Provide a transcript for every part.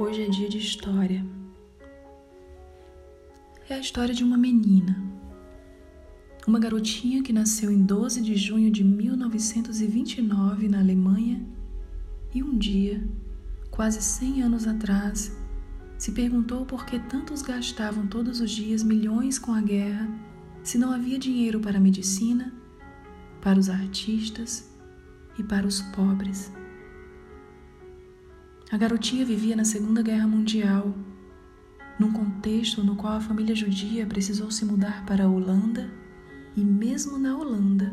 Hoje é dia de história. É a história de uma menina. Uma garotinha que nasceu em 12 de junho de 1929 na Alemanha e um dia, quase 100 anos atrás, se perguntou por que tantos gastavam todos os dias milhões com a guerra se não havia dinheiro para a medicina, para os artistas e para os pobres. A garotinha vivia na Segunda Guerra Mundial, num contexto no qual a família judia precisou se mudar para a Holanda e, mesmo na Holanda,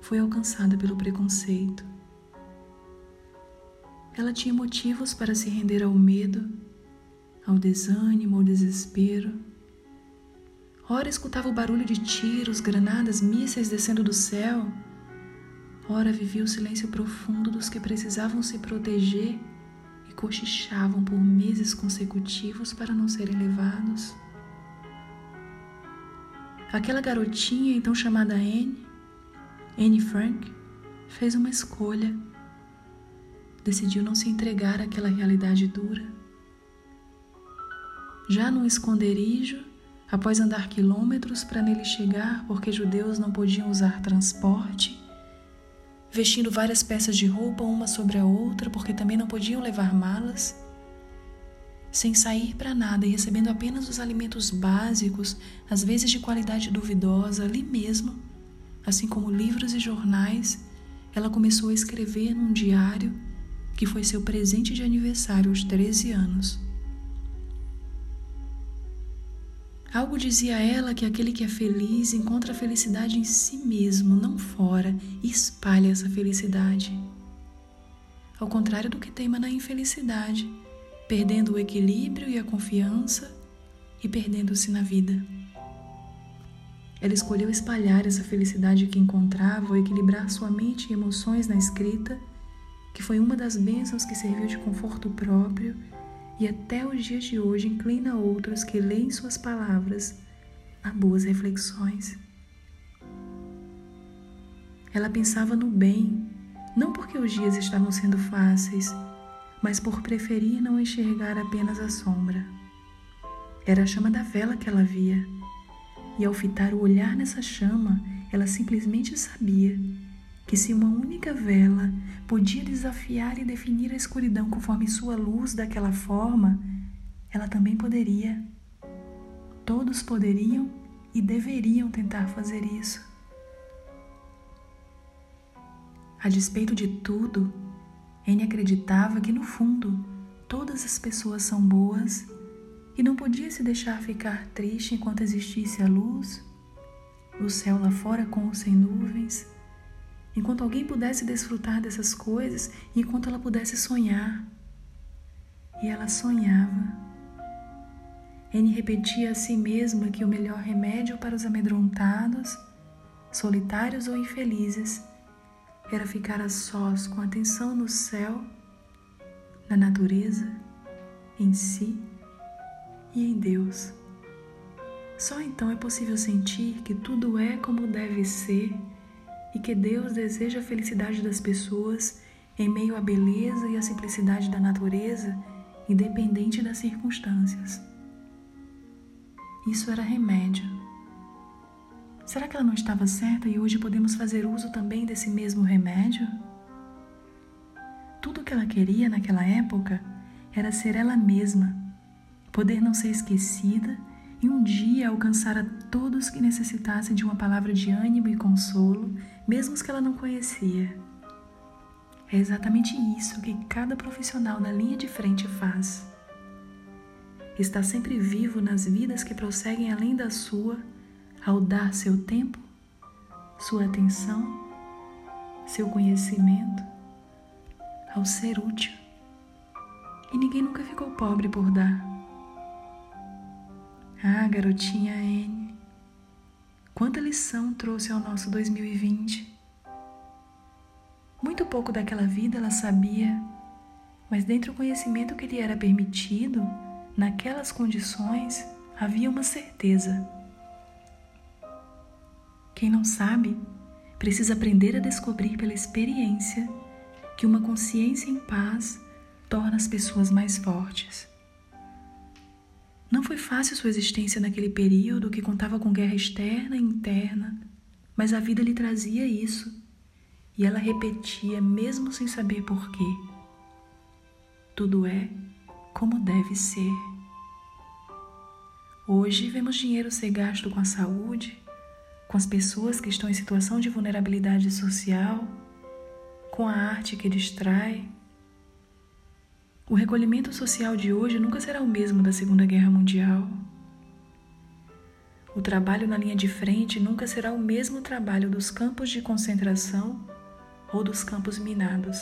foi alcançada pelo preconceito. Ela tinha motivos para se render ao medo, ao desânimo, ao desespero. Ora escutava o barulho de tiros, granadas, mísseis descendo do céu. Ora vivia o silêncio profundo dos que precisavam se proteger cochichavam por meses consecutivos para não serem levados. Aquela garotinha, então chamada Anne, Anne Frank, fez uma escolha. Decidiu não se entregar àquela realidade dura. Já num esconderijo, após andar quilômetros para nele chegar, porque judeus não podiam usar transporte, vestindo várias peças de roupa uma sobre a outra, porque também não podiam levar malas, sem sair para nada e recebendo apenas os alimentos básicos, às vezes de qualidade duvidosa, ali mesmo, assim como livros e jornais, ela começou a escrever num diário que foi seu presente de aniversário aos 13 anos. Algo dizia a ela que aquele que é feliz encontra a felicidade em si mesmo, não fora, e espalha essa felicidade. Ao contrário do que teima na infelicidade, perdendo o equilíbrio e a confiança e perdendo-se na vida. Ela escolheu espalhar essa felicidade que encontrava ao equilibrar sua mente e emoções na escrita, que foi uma das bênçãos que serviu de conforto próprio e até os dias de hoje inclina outros que leem suas palavras a boas reflexões. Ela pensava no bem, não porque os dias estavam sendo fáceis, mas por preferir não enxergar apenas a sombra. Era a chama da vela que ela via, e ao fitar o olhar nessa chama, ela simplesmente sabia que se uma única vela podia desafiar e definir a escuridão conforme sua luz daquela forma, ela também poderia. Todos poderiam e deveriam tentar fazer isso. A despeito de tudo, Anne acreditava que no fundo todas as pessoas são boas e não podia se deixar ficar triste enquanto existisse a luz, o céu lá fora com ou sem nuvens enquanto alguém pudesse desfrutar dessas coisas enquanto ela pudesse sonhar. E ela sonhava. Anne repetia a si mesma que o melhor remédio para os amedrontados, solitários ou infelizes, era ficar a sós com atenção no céu, na natureza, em si e em Deus. Só então é possível sentir que tudo é como deve ser e que Deus deseja a felicidade das pessoas em meio à beleza e à simplicidade da natureza, independente das circunstâncias. Isso era remédio. Será que ela não estava certa e hoje podemos fazer uso também desse mesmo remédio? Tudo o que ela queria naquela época era ser ela mesma, poder não ser esquecida e um dia alcançar a todos que necessitassem de uma palavra de ânimo e consolo, mesmo os que ela não conhecia. É exatamente isso que cada profissional na linha de frente faz. Está sempre vivo nas vidas que prosseguem além da sua, ao dar seu tempo, sua atenção, seu conhecimento, ao ser útil. E ninguém nunca ficou pobre por dar. Ah, garotinha Anne, quanta lição trouxe ao nosso 2020. Muito pouco daquela vida ela sabia, mas dentro do conhecimento que lhe era permitido, naquelas condições, havia uma certeza. Quem não sabe, precisa aprender a descobrir pela experiência que uma consciência em paz torna as pessoas mais fortes. Não foi fácil sua existência naquele período que contava com guerra externa e interna, mas a vida lhe trazia isso e ela repetia mesmo sem saber porquê. Tudo é como deve ser. Hoje vemos dinheiro ser gasto com a saúde, com as pessoas que estão em situação de vulnerabilidade social, com a arte que distrai. O recolhimento social de hoje nunca será o mesmo da Segunda Guerra Mundial. O trabalho na linha de frente nunca será o mesmo trabalho dos campos de concentração ou dos campos minados.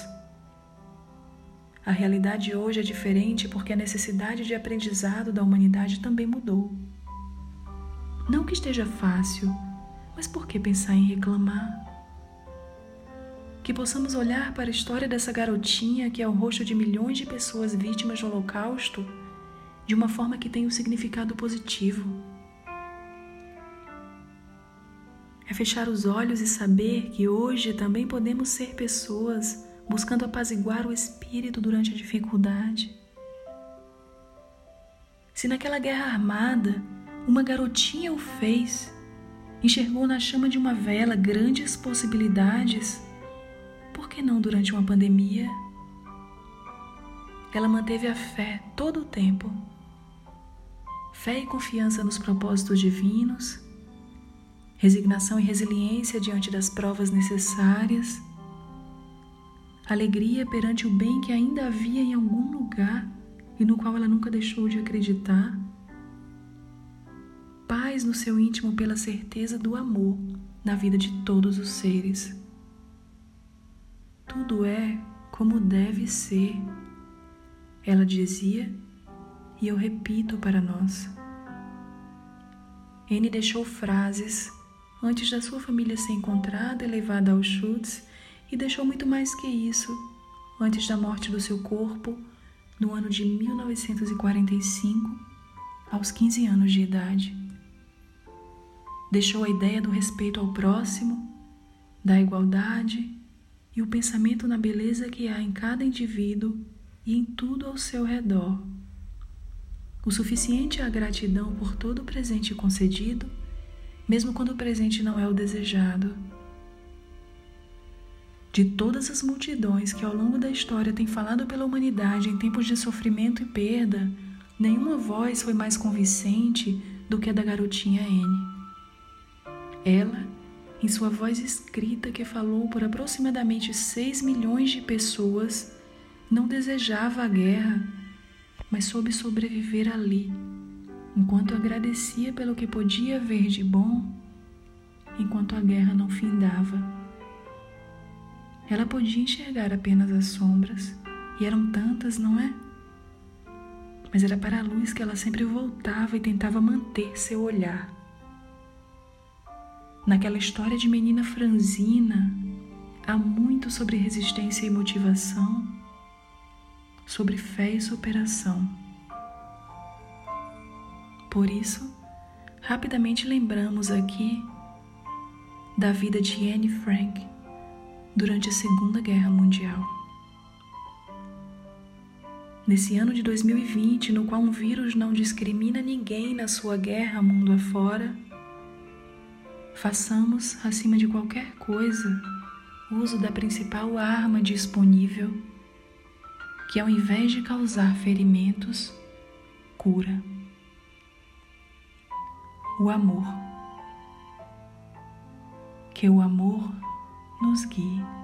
A realidade hoje é diferente porque a necessidade de aprendizado da humanidade também mudou. Não que esteja fácil, mas por que pensar em reclamar? Que possamos olhar para a história dessa garotinha que é o rosto de milhões de pessoas vítimas do Holocausto de uma forma que tenha um significado positivo. É fechar os olhos e saber que hoje também podemos ser pessoas buscando apaziguar o espírito durante a dificuldade. Se naquela guerra armada uma garotinha o fez, enxergou na chama de uma vela grandes possibilidades, por que não durante uma pandemia? Ela manteve a fé todo o tempo. Fé e confiança nos propósitos divinos, resignação e resiliência diante das provas necessárias alegria perante o bem que ainda havia em algum lugar e no qual ela nunca deixou de acreditar, paz no seu íntimo pela certeza do amor na vida de todos os seres. Tudo é como deve ser, ela dizia, e eu repito para nós. N deixou frases antes da sua família ser encontrada e levada a Auschwitz e deixou muito mais que isso antes da morte do seu corpo no ano de 1945, aos 15 anos de idade. Deixou a ideia do respeito ao próximo, da igualdade e o pensamento na beleza que há em cada indivíduo e em tudo ao seu redor. O suficiente é a gratidão por todo o presente concedido, mesmo quando o presente não é o desejado de todas as multidões que ao longo da história têm falado pela humanidade em tempos de sofrimento e perda, nenhuma voz foi mais convincente do que a da garotinha Anne. Ela, em sua voz escrita que falou por aproximadamente 6 milhões de pessoas, não desejava a guerra, mas soube sobreviver ali, enquanto agradecia pelo que podia ver de bom, enquanto a guerra não findava. Ela podia enxergar apenas as sombras, e eram tantas, não é? Mas era para a luz que ela sempre voltava e tentava manter seu olhar. Naquela história de menina franzina, há muito sobre resistência e motivação, sobre fé e superação. Por isso, rapidamente lembramos aqui da vida de Anne Frank durante a Segunda Guerra Mundial. Nesse ano de 2020, no qual um vírus não discrimina ninguém na sua guerra mundo afora, façamos, acima de qualquer coisa, uso da principal arma disponível, que ao invés de causar ferimentos, cura. O amor. Que o amor nos guie.